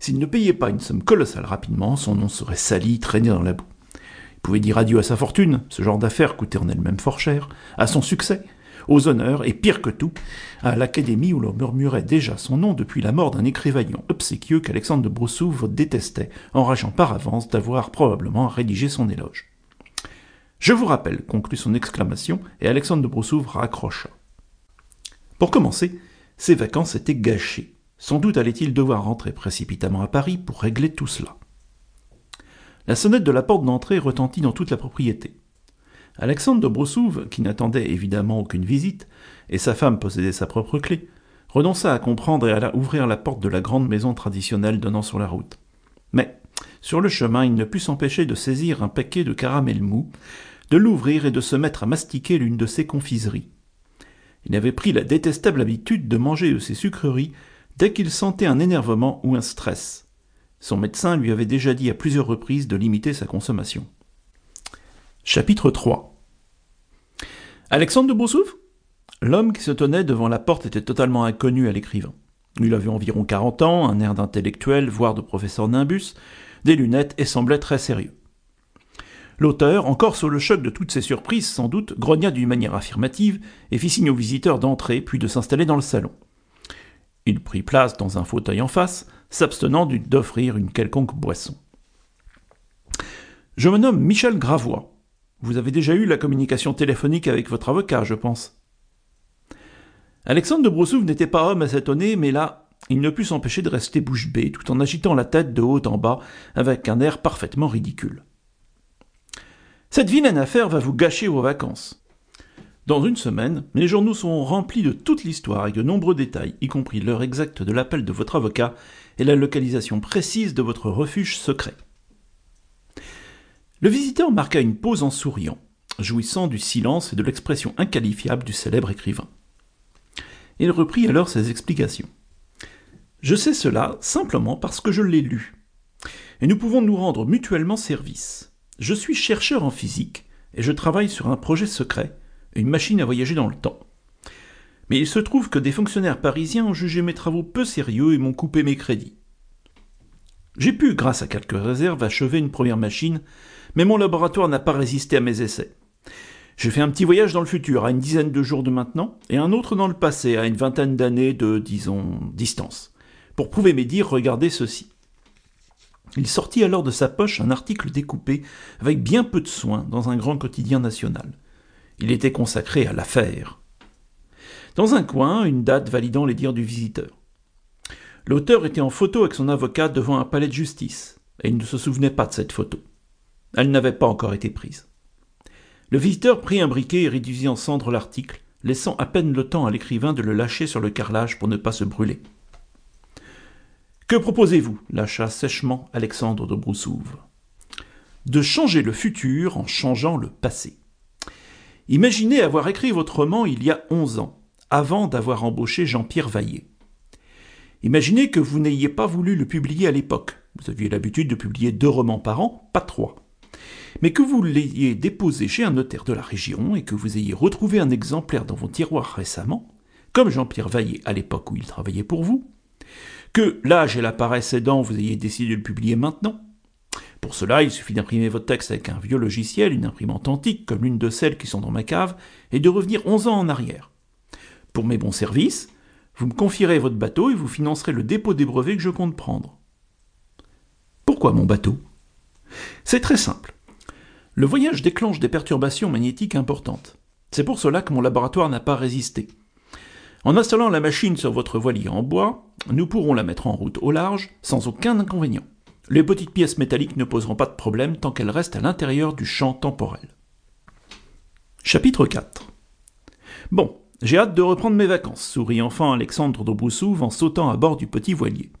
S'il ne payait pas une somme colossale rapidement, son nom serait sali, traîné dans la boue. Il pouvait dire adieu à sa fortune, ce genre d'affaires coûtait en elle-même fort cher, à son succès, aux honneurs, et pire que tout, à l'académie où l'on murmurait déjà son nom depuis la mort d'un écrivaillon obséquieux qu'Alexandre de Broussouvre détestait, enrageant par avance d'avoir probablement rédigé son éloge. Je vous rappelle, conclut son exclamation, et Alexandre de Broussouvre raccrocha. Pour commencer, ses vacances étaient gâchées. Sans doute allait-il devoir rentrer précipitamment à Paris pour régler tout cela. La sonnette de la porte d'entrée retentit dans toute la propriété. Alexandre de Brossouve, qui n'attendait évidemment aucune visite, et sa femme possédait sa propre clé, renonça à comprendre et alla ouvrir la porte de la grande maison traditionnelle donnant sur la route. Mais, sur le chemin, il ne put s'empêcher de saisir un paquet de caramel mou, de l'ouvrir et de se mettre à mastiquer l'une de ses confiseries. Il avait pris la détestable habitude de manger de ces sucreries dès qu'il sentait un énervement ou un stress. Son médecin lui avait déjà dit à plusieurs reprises de limiter sa consommation. Chapitre 3 Alexandre de Boussouve L'homme qui se tenait devant la porte était totalement inconnu à l'écrivain. Il avait environ quarante ans, un air d'intellectuel, voire de professeur nimbus, des lunettes et semblait très sérieux. L'auteur, encore sous le choc de toutes ces surprises, sans doute, grogna d'une manière affirmative et fit signe aux visiteurs d'entrer puis de s'installer dans le salon. Il prit place dans un fauteuil en face, s'abstenant d'offrir une quelconque boisson. Je me nomme Michel Gravois, vous avez déjà eu la communication téléphonique avec votre avocat, je pense. Alexandre de Broussouf n'était pas homme à s'étonner, mais là, il ne put s'empêcher de rester bouche bée, tout en agitant la tête de haut en bas, avec un air parfaitement ridicule. Cette vilaine affaire va vous gâcher vos vacances. Dans une semaine, les journaux seront remplis de toute l'histoire et de nombreux détails, y compris l'heure exacte de l'appel de votre avocat et la localisation précise de votre refuge secret. Le visiteur marqua une pause en souriant, jouissant du silence et de l'expression inqualifiable du célèbre écrivain. Il reprit alors ses explications. Je sais cela simplement parce que je l'ai lu. Et nous pouvons nous rendre mutuellement service. Je suis chercheur en physique et je travaille sur un projet secret, une machine à voyager dans le temps. Mais il se trouve que des fonctionnaires parisiens ont jugé mes travaux peu sérieux et m'ont coupé mes crédits. J'ai pu, grâce à quelques réserves, achever une première machine mais mon laboratoire n'a pas résisté à mes essais. J'ai fait un petit voyage dans le futur, à une dizaine de jours de maintenant, et un autre dans le passé, à une vingtaine d'années de, disons, distance. Pour prouver mes dires, regardez ceci. Il sortit alors de sa poche un article découpé avec bien peu de soin dans un grand quotidien national. Il était consacré à l'affaire. Dans un coin, une date validant les dires du visiteur. L'auteur était en photo avec son avocat devant un palais de justice, et il ne se souvenait pas de cette photo. Elle n'avait pas encore été prise. Le visiteur prit un briquet et réduisit en cendres l'article, laissant à peine le temps à l'écrivain de le lâcher sur le carrelage pour ne pas se brûler. Que proposez-vous? lâcha sèchement Alexandre de Broussouve. De changer le futur en changeant le passé. Imaginez avoir écrit votre roman il y a onze ans, avant d'avoir embauché Jean-Pierre Vaillet. Imaginez que vous n'ayez pas voulu le publier à l'époque. Vous aviez l'habitude de publier deux romans par an, pas trois mais que vous l'ayez déposé chez un notaire de la région et que vous ayez retrouvé un exemplaire dans vos tiroirs récemment, comme Jean-Pierre Vaillet à l'époque où il travaillait pour vous, que l'âge et la paresse aidant, vous ayez décidé de le publier maintenant. Pour cela, il suffit d'imprimer votre texte avec un vieux logiciel, une imprimante antique comme l'une de celles qui sont dans ma cave, et de revenir onze ans en arrière. Pour mes bons services, vous me confierez votre bateau et vous financerez le dépôt des brevets que je compte prendre. Pourquoi mon bateau? C'est très simple. Le voyage déclenche des perturbations magnétiques importantes. C'est pour cela que mon laboratoire n'a pas résisté. En installant la machine sur votre voilier en bois, nous pourrons la mettre en route au large sans aucun inconvénient. Les petites pièces métalliques ne poseront pas de problème tant qu'elles restent à l'intérieur du champ temporel. Chapitre 4 Bon, j'ai hâte de reprendre mes vacances, sourit enfin Alexandre de en sautant à bord du petit voilier.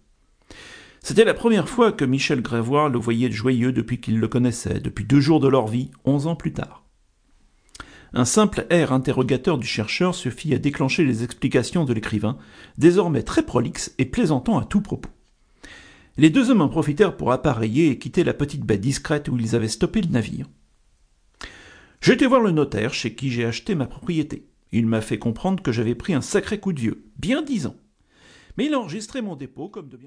C'était la première fois que Michel Grévoire le voyait joyeux depuis qu'il le connaissait, depuis deux jours de leur vie, onze ans plus tard. Un simple air interrogateur du chercheur suffit à déclencher les explications de l'écrivain, désormais très prolixe et plaisantant à tout propos. Les deux hommes en profitèrent pour appareiller et quitter la petite baie discrète où ils avaient stoppé le navire. Été voir le notaire chez qui j'ai acheté ma propriété. Il m'a fait comprendre que j'avais pris un sacré coup de vieux, bien dix ans. Mais il a enregistré mon dépôt comme de bien.